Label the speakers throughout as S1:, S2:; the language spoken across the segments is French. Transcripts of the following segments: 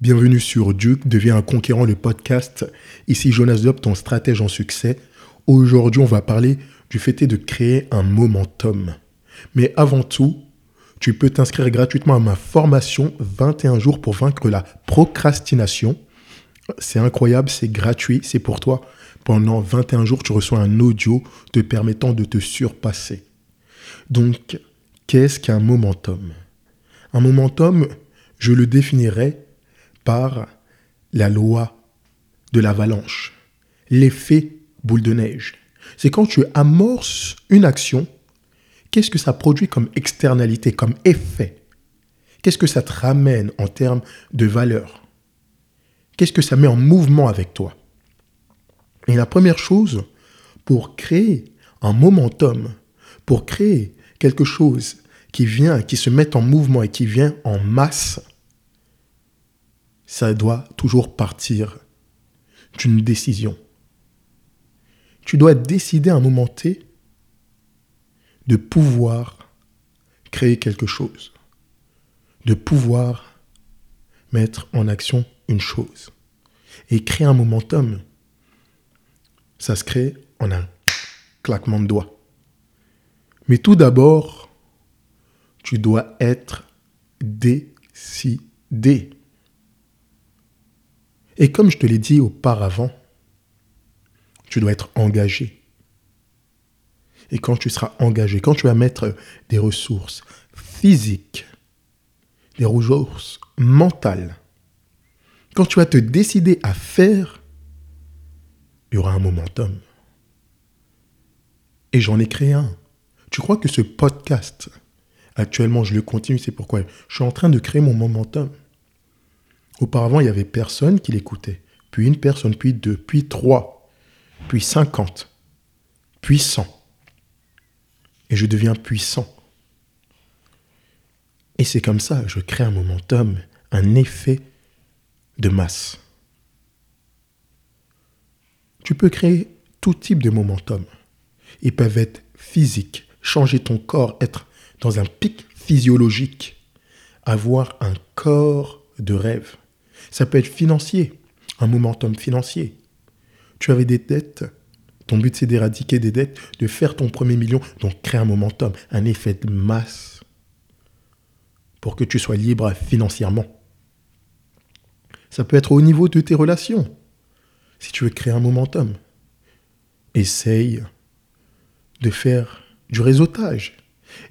S1: Bienvenue sur Duke, devient un conquérant le podcast. Ici Jonas Dop, ton stratège en succès. Aujourd'hui, on va parler du fait de créer un momentum. Mais avant tout, tu peux t'inscrire gratuitement à ma formation 21 jours pour vaincre la procrastination. C'est incroyable, c'est gratuit, c'est pour toi. Pendant 21 jours, tu reçois un audio te permettant de te surpasser. Donc, qu'est-ce qu'un momentum? Un momentum, je le définirais par la loi de l'avalanche, l'effet boule de neige. C'est quand tu amorces une action, qu'est-ce que ça produit comme externalité, comme effet? Qu'est-ce que ça te ramène en termes de valeur? Qu'est-ce que ça met en mouvement avec toi? Et la première chose, pour créer un momentum, pour créer quelque chose qui vient, qui se met en mouvement et qui vient en masse, ça doit toujours partir d'une décision. Tu dois décider à un moment T de pouvoir créer quelque chose, de pouvoir mettre en action une chose. Et créer un momentum, ça se crée en un claquement de doigts. Mais tout d'abord, tu dois être décidé. Et comme je te l'ai dit auparavant, tu dois être engagé. Et quand tu seras engagé, quand tu vas mettre des ressources physiques, des ressources mentales, quand tu vas te décider à faire, il y aura un momentum. Et j'en ai créé un. Tu crois que ce podcast, actuellement, je le continue, c'est pourquoi? Je suis en train de créer mon momentum. Auparavant, il n'y avait personne qui l'écoutait. Puis une personne, puis deux, puis trois, puis cinquante, puis cent. Et je deviens puissant. Et c'est comme ça, je crée un momentum, un effet de masse. Tu peux créer tout type de momentum. Ils peuvent être physiques, changer ton corps, être dans un pic physiologique, avoir un corps de rêve. Ça peut être financier, un momentum financier. Tu avais des dettes, ton but c'est d'éradiquer des dettes, de faire ton premier million, donc créer un momentum, un effet de masse pour que tu sois libre financièrement. Ça peut être au niveau de tes relations, si tu veux créer un momentum. Essaye de faire du réseautage.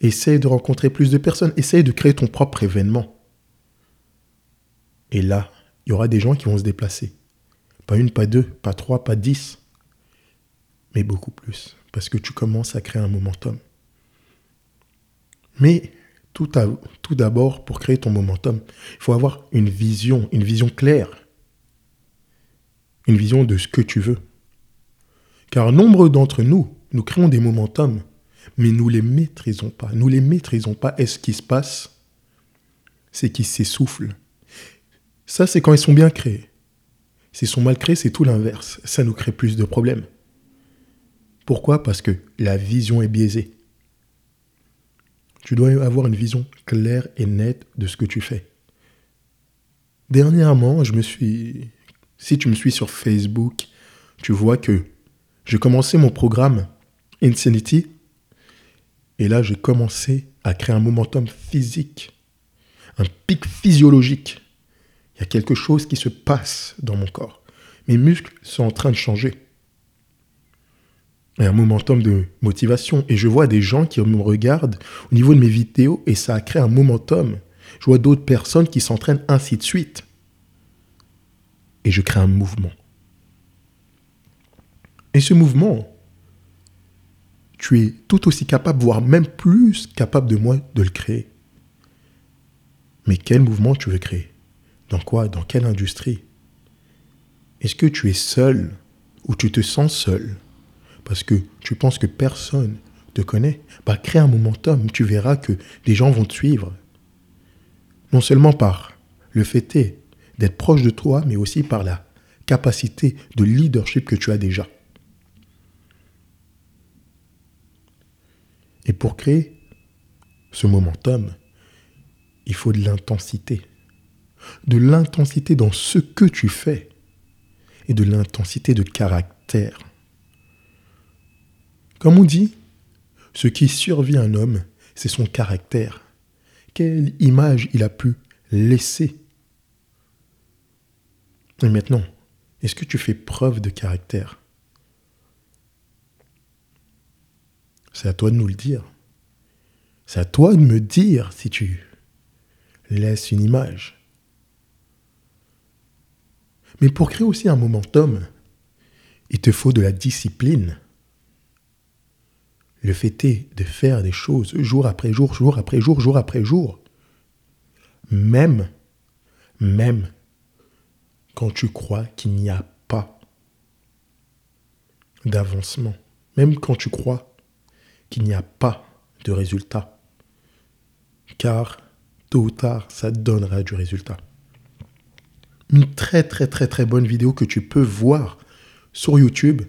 S1: Essaye de rencontrer plus de personnes. Essaye de créer ton propre événement. Et là, il y aura des gens qui vont se déplacer. Pas une, pas deux, pas trois, pas dix, mais beaucoup plus. Parce que tu commences à créer un momentum. Mais tout, d'abord, pour créer ton momentum, il faut avoir une vision, une vision claire. Une vision de ce que tu veux. Car nombre d'entre nous, nous créons des momentums, mais nous ne les maîtrisons pas. Nous ne les maîtrisons pas. Et ce qui se passe, c'est qu'ils s'essoufflent ça, c'est quand ils sont bien créés. S'ils sont mal créés, c'est tout l'inverse. Ça nous crée plus de problèmes. Pourquoi? Parce que la vision est biaisée. Tu dois avoir une vision claire et nette de ce que tu fais. Dernièrement, je me suis. Si tu me suis sur Facebook, tu vois que j'ai commencé mon programme Insanity. Et là, j'ai commencé à créer un momentum physique, un pic physiologique. Il y a quelque chose qui se passe dans mon corps. Mes muscles sont en train de changer. Il y a un momentum de motivation. Et je vois des gens qui me regardent au niveau de mes vidéos et ça a créé un momentum. Je vois d'autres personnes qui s'entraînent ainsi de suite. Et je crée un mouvement. Et ce mouvement, tu es tout aussi capable, voire même plus capable de moi, de le créer. Mais quel mouvement tu veux créer? Dans quoi? Dans quelle industrie? Est-ce que tu es seul ou tu te sens seul? Parce que tu penses que personne te connaît Bah crée un momentum, tu verras que des gens vont te suivre. Non seulement par le fait d'être proche de toi, mais aussi par la capacité de leadership que tu as déjà. Et pour créer ce momentum, il faut de l'intensité. De l'intensité dans ce que tu fais et de l'intensité de caractère. Comme on dit, ce qui survit un homme, c'est son caractère. Quelle image il a pu laisser. Et maintenant, est-ce que tu fais preuve de caractère? C'est à toi de nous le dire. C'est à toi de me dire si tu laisses une image. Mais pour créer aussi un momentum, il te faut de la discipline. Le fait est de faire des choses jour après jour, jour après jour, jour après jour. Même, même quand tu crois qu'il n'y a pas d'avancement. Même quand tu crois qu'il n'y a pas de résultat. Car tôt ou tard, ça donnera du résultat. Une très très très très bonne vidéo que tu peux voir sur YouTube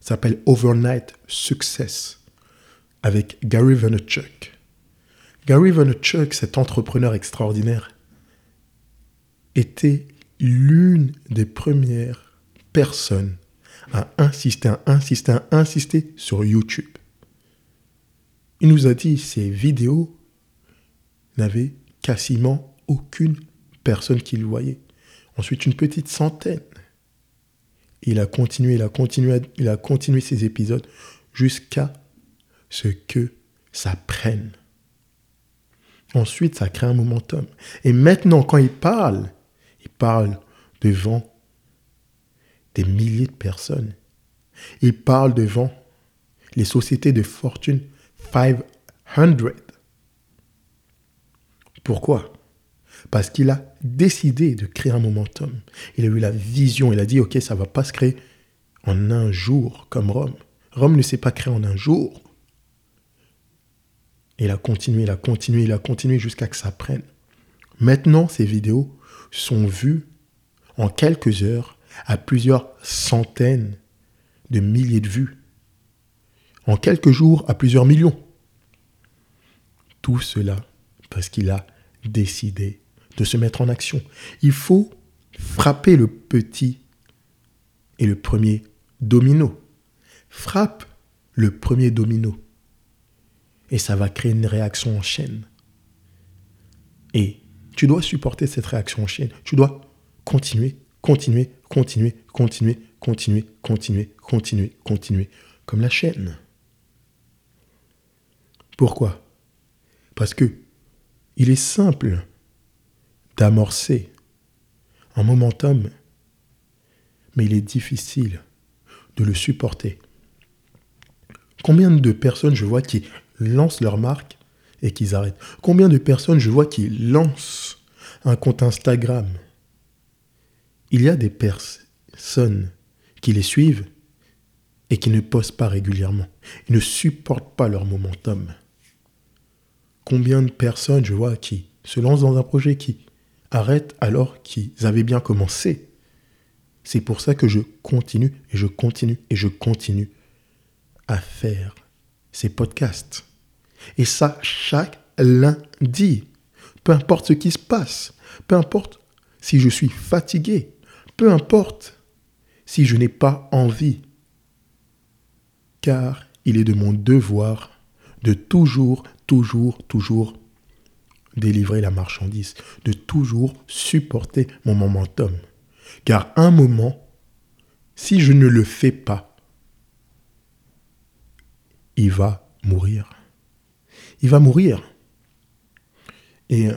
S1: s'appelle Overnight Success avec Gary Vaynerchuk. Gary Vaynerchuk, cet entrepreneur extraordinaire, était l'une des premières personnes à insister, à insister, à insister sur YouTube. Il nous a dit ces vidéos n'avaient quasiment aucune personne qui le voyait. Ensuite, une petite centaine. Il a continué, il a continué, il a continué ses épisodes jusqu'à ce que ça prenne. Ensuite, ça crée un momentum. Et maintenant, quand il parle, il parle devant des milliers de personnes. Il parle devant les sociétés de fortune 500. Pourquoi? Parce qu'il a décidé de créer un momentum. Il a eu la vision, il a dit, ok, ça ne va pas se créer en un jour comme Rome. Rome ne s'est pas créé en un jour. Il a continué, il a continué, il a continué jusqu'à que ça prenne. Maintenant, ces vidéos sont vues en quelques heures à plusieurs centaines de milliers de vues. En quelques jours à plusieurs millions. Tout cela parce qu'il a décidé de se mettre en action. Il faut frapper le petit et le premier domino. Frappe le premier domino. Et ça va créer une réaction en chaîne. Et tu dois supporter cette réaction en chaîne. Tu dois continuer, continuer, continuer, continuer, continuer, continuer, continuer, continuer, comme la chaîne. Pourquoi? Parce que il est simple d'amorcer un momentum, mais il est difficile de le supporter. Combien de personnes je vois qui lancent leur marque et qu'ils arrêtent? Combien de personnes je vois qui lancent un compte Instagram? Il y a des personnes qui les suivent et qui ne postent pas régulièrement. Ils ne supportent pas leur momentum. Combien de personnes je vois qui se lancent dans un projet qui arrêtent alors qu'ils avaient bien commencé. C'est pour ça que je continue et je continue et je continue à faire ces podcasts. Et ça chaque lundi. Peu importe ce qui se passe, peu importe si je suis fatigué, peu importe si je n'ai pas envie, car il est de mon devoir de toujours, toujours, toujours délivrer la marchandise, de toujours supporter mon momentum. Car un moment, si je ne le fais pas, il va mourir. Il va mourir. Et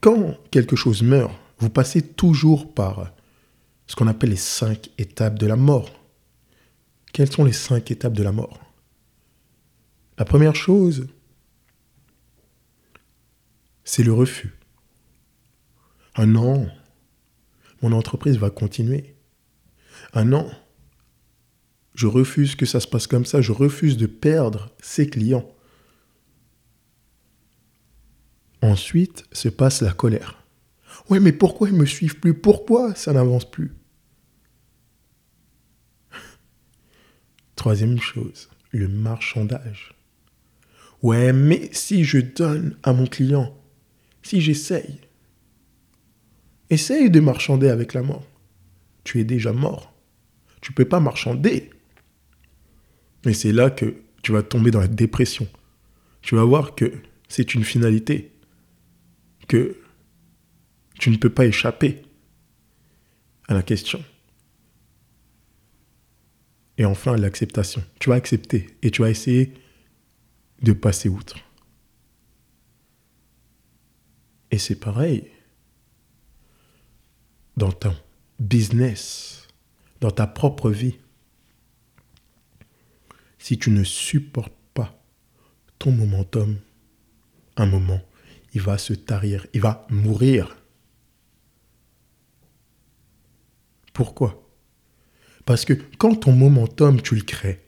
S1: quand quelque chose meurt, vous passez toujours par ce qu'on appelle les cinq étapes de la mort. Quelles sont les cinq étapes de la mort? La première chose, c'est le refus. Un non, mon entreprise va continuer. Un non, je refuse que ça se passe comme ça, je refuse de perdre ses clients. Ensuite se passe la colère. Ouais, mais pourquoi ils me suivent plus? Pourquoi ça n'avance plus? Troisième chose, le marchandage. Ouais, mais si je donne à mon client, si j'essaye, Essaye de marchander avec la mort. Tu es déjà mort. Tu ne peux pas marchander. Et c'est là que tu vas tomber dans la dépression. Tu vas voir que c'est une finalité, que tu ne peux pas échapper à la question. Et enfin, l'acceptation. Tu vas accepter et tu vas essayer de passer outre. Et c'est pareil dans ton business, dans ta propre vie. Si tu ne supportes pas ton momentum, un moment, il va se tarir, il va mourir. Pourquoi? Parce que quand ton momentum, tu le crées,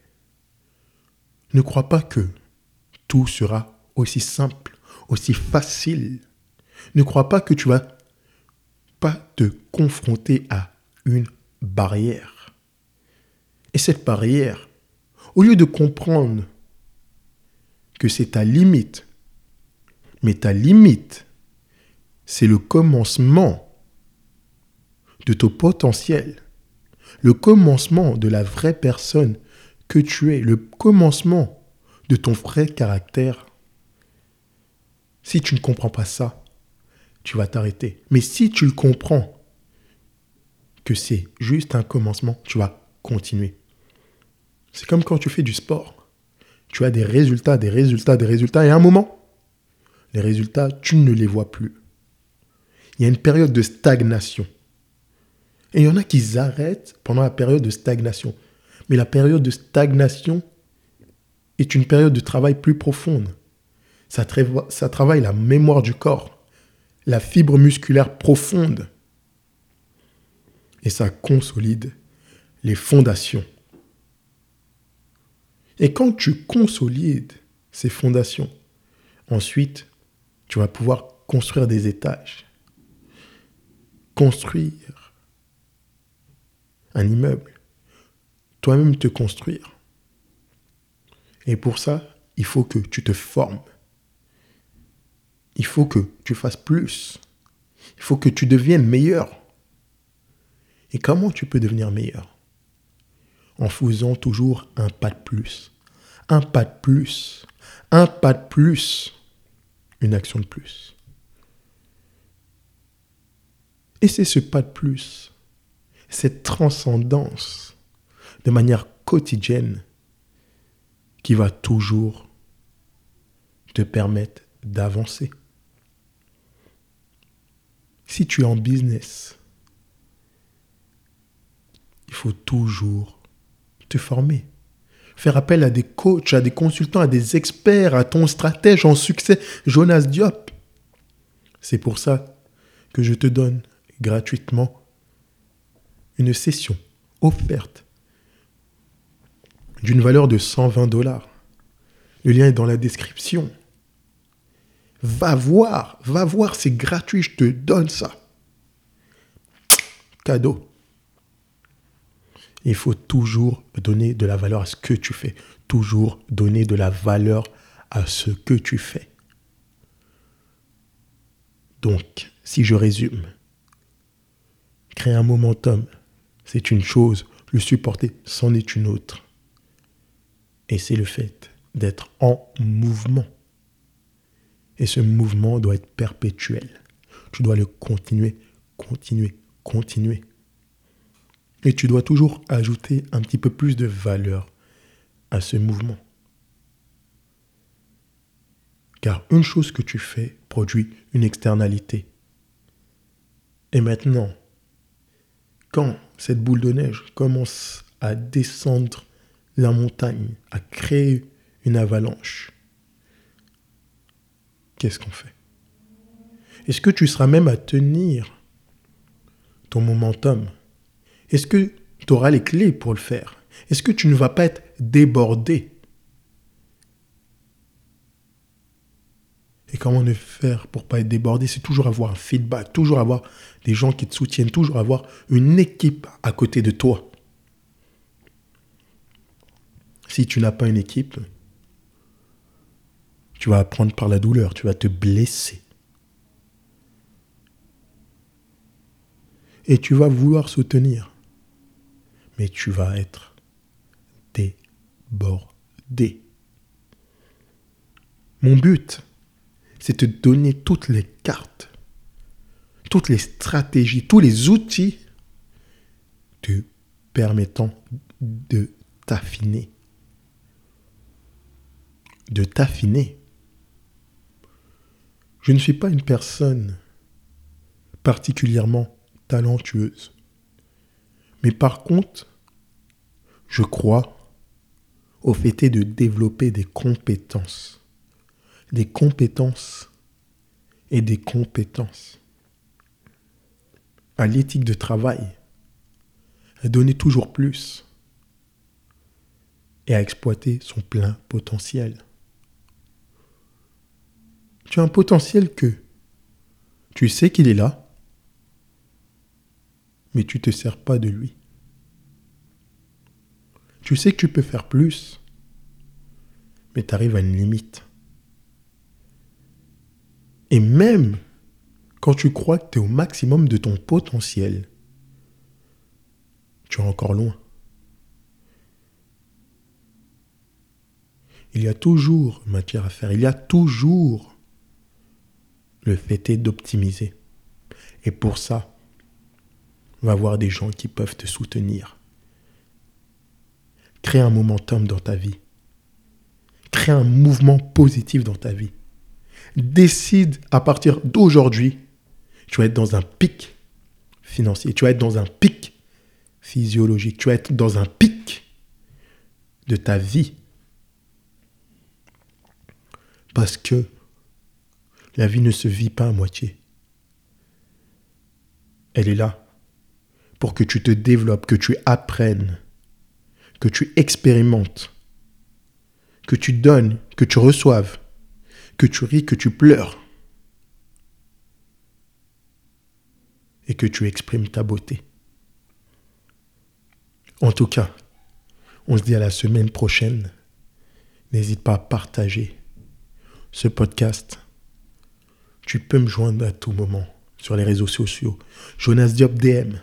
S1: ne crois pas que tout sera aussi simple, aussi facile. Ne crois pas que tu vas pas te confronter à une barrière. Et cette barrière, au lieu de comprendre que c'est ta limite, mais ta limite, c'est le commencement de ton potentiel, le commencement de la vraie personne que tu es, le commencement de ton vrai caractère. Si tu ne comprends pas ça, tu vas t'arrêter. Mais si tu le comprends, que c'est juste un commencement, tu vas continuer. C'est comme quand tu fais du sport. Tu as des résultats, des résultats, des résultats, et à un moment, les résultats, tu ne les vois plus. Il y a une période de stagnation. Et il y en a qui arrêtent pendant la période de stagnation. Mais la période de stagnation est une période de travail plus profonde. Ça, ça travaille la mémoire du corps, la fibre musculaire profonde. Et ça consolide les fondations. Et quand tu consolides ces fondations, ensuite, tu vas pouvoir construire des étages. Construire un immeuble. Toi-même te construire. Et pour ça, il faut que tu te formes. Il faut que tu fasses plus. Il faut que tu deviennes meilleur. Et comment tu peux devenir meilleur? En faisant toujours un pas de plus. Un pas de plus. Un pas de plus. Une action de plus. Et c'est ce pas de plus, cette transcendance de manière quotidienne qui va toujours te permettre d'avancer. Si tu es en business, il faut toujours te former. Faire appel à des coachs, à des consultants, à des experts, à ton stratège en succès, Jonas Diop. C'est pour ça que je te donne gratuitement une session offerte d'une valeur de 120 dollars. Le lien est dans la description. Va voir, va voir, c'est gratuit, je te donne ça. Cadeau. Il faut toujours donner de la valeur à ce que tu fais. Toujours donner de la valeur à ce que tu fais. Donc, si je résume, créer un momentum, c'est une chose, le supporter, c'en est une autre. Et c'est le fait d'être en mouvement. Et ce mouvement doit être perpétuel. Tu dois le continuer, continuer, continuer. Et tu dois toujours ajouter un petit peu plus de valeur à ce mouvement. Car une chose que tu fais produit une externalité. Et maintenant, quand cette boule de neige commence à descendre la montagne, à créer une avalanche, qu'est-ce qu'on fait? Est-ce que tu seras même à tenir ton momentum? Est-ce que tu auras les clés pour le faire? Est-ce que tu ne vas pas être débordé? Et comment ne faire pour pas être débordé? C'est toujours avoir un feedback, toujours avoir des gens qui te soutiennent, toujours avoir une équipe à côté de toi. Si tu n'as pas une équipe, tu vas apprendre par la douleur, tu vas te blesser. Et tu vas vouloir soutenir. Mais tu vas être débordé. Mon but, c'est de te donner toutes les cartes, toutes les stratégies, tous les outils te permettant de t'affiner. De t'affiner. Je ne suis pas une personne particulièrement talentueuse. Mais par contre, je crois au fait de développer des compétences. Des compétences et des compétences. À l'éthique de travail, à donner toujours plus et à exploiter son plein potentiel. Tu as un potentiel que tu sais qu'il est là, mais tu ne te sers pas de lui. Tu sais que tu peux faire plus, mais tu arrives à une limite. Et même quand tu crois que tu es au maximum de ton potentiel, tu es encore loin. Il y a toujours matière à faire, il y a toujours le fait est d'optimiser. Et pour ça, va voir des gens qui peuvent te soutenir. Crée un momentum dans ta vie. Crée un mouvement positif dans ta vie. Décide à partir d'aujourd'hui, tu vas être dans un pic financier, tu vas être dans un pic physiologique, tu vas être dans un pic de ta vie. Parce que la vie ne se vit pas à moitié. Elle est là pour que tu te développes, que tu apprennes, que tu expérimentes, que tu donnes, que tu reçoives, que tu ris, que tu pleures. Et que tu exprimes ta beauté. En tout cas, on se dit à la semaine prochaine. N'hésite pas à partager ce podcast tu peux me joindre à tout moment sur les réseaux sociaux. Jonas Diop DM.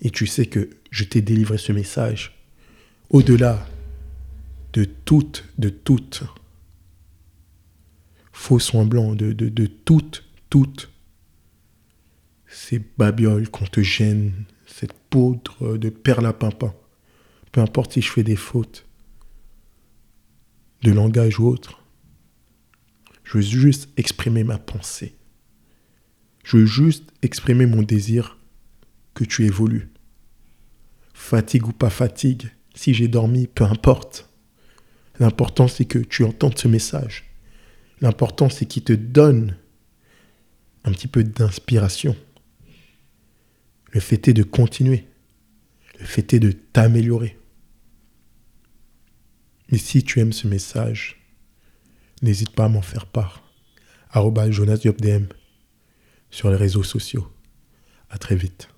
S1: Et tu sais que je t'ai délivré ce message au-delà de toutes, de toutes faux semblants, de, de, de toutes, toutes ces babioles qu'on te gêne, cette poudre de perlapinpin. Peu importe si je fais des fautes de langage ou autre. Je veux juste exprimer ma pensée. Je veux juste exprimer mon désir que tu évolues. Fatigue ou pas fatigue, si j'ai dormi, peu importe. L'important c'est que tu entendes ce message. L'important c'est qu'il te donne un petit peu d'inspiration. Le fait est de continuer. Le fait est de t'améliorer. Et si tu aimes ce message, n'hésite pas à m'en faire part. Jonas sur les réseaux sociaux. À très vite.